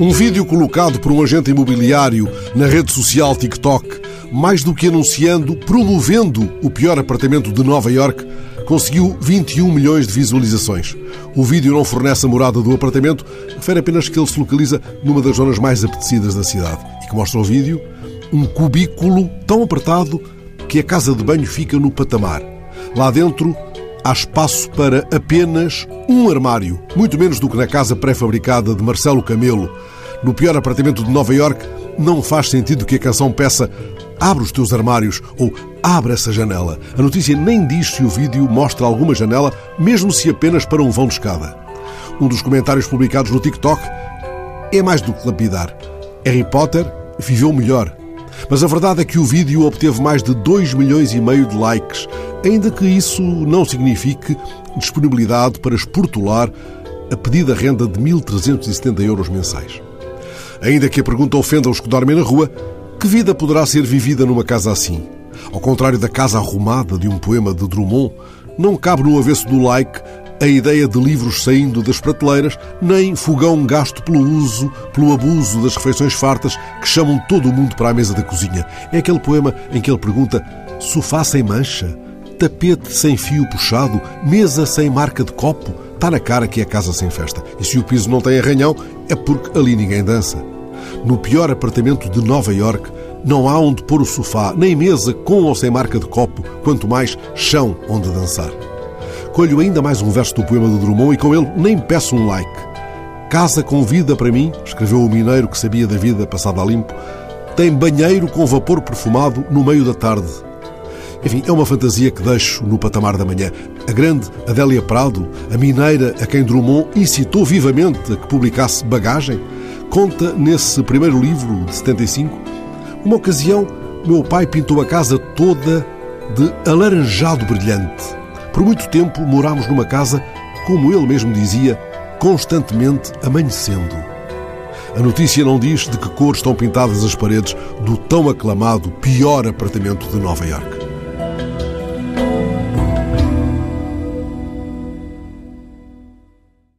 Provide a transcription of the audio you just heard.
Um vídeo colocado por um agente imobiliário na rede social TikTok, mais do que anunciando, promovendo o pior apartamento de Nova York, conseguiu 21 milhões de visualizações. O vídeo não fornece a morada do apartamento, refere apenas que ele se localiza numa das zonas mais apetecidas da cidade. E que mostra o vídeo um cubículo tão apertado que a casa de banho fica no patamar. Lá dentro há espaço para apenas um armário, muito menos do que na casa pré-fabricada de Marcelo Camelo. No pior apartamento de Nova York, não faz sentido que a canção peça abre os teus armários ou abre essa janela. A notícia nem diz se o vídeo mostra alguma janela, mesmo se apenas para um vão de escada. Um dos comentários publicados no TikTok é mais do que lapidar. Harry Potter viveu melhor. Mas a verdade é que o vídeo obteve mais de 2 milhões e meio de likes, ainda que isso não signifique disponibilidade para esportular a pedida renda de 1.370 euros mensais. Ainda que a pergunta ofenda os que dormem na rua, que vida poderá ser vivida numa casa assim? Ao contrário da casa arrumada de um poema de Drummond, não cabe no avesso do like a ideia de livros saindo das prateleiras, nem fogão gasto pelo uso, pelo abuso das refeições fartas que chamam todo o mundo para a mesa da cozinha. É aquele poema em que ele pergunta: sofá sem mancha, tapete sem fio puxado, mesa sem marca de copo. Está na cara que é casa sem festa. E se o piso não tem arranhão, é porque ali ninguém dança. No pior apartamento de Nova York, não há onde pôr o sofá, nem mesa com ou sem marca de copo, quanto mais chão onde dançar. Colho ainda mais um verso do poema de Drummond e com ele nem peço um like. Casa com vida para mim, escreveu o mineiro que sabia da vida passada a limpo, tem banheiro com vapor perfumado no meio da tarde. Enfim, é uma fantasia que deixo no patamar da manhã. A grande Adélia Prado, a mineira a quem Drummond incitou vivamente a que publicasse Bagagem, conta nesse primeiro livro de 75 uma ocasião meu pai pintou a casa toda de alaranjado brilhante. Por muito tempo morámos numa casa, como ele mesmo dizia, constantemente amanhecendo. A notícia não diz de que cor estão pintadas as paredes do tão aclamado pior apartamento de Nova Iorque.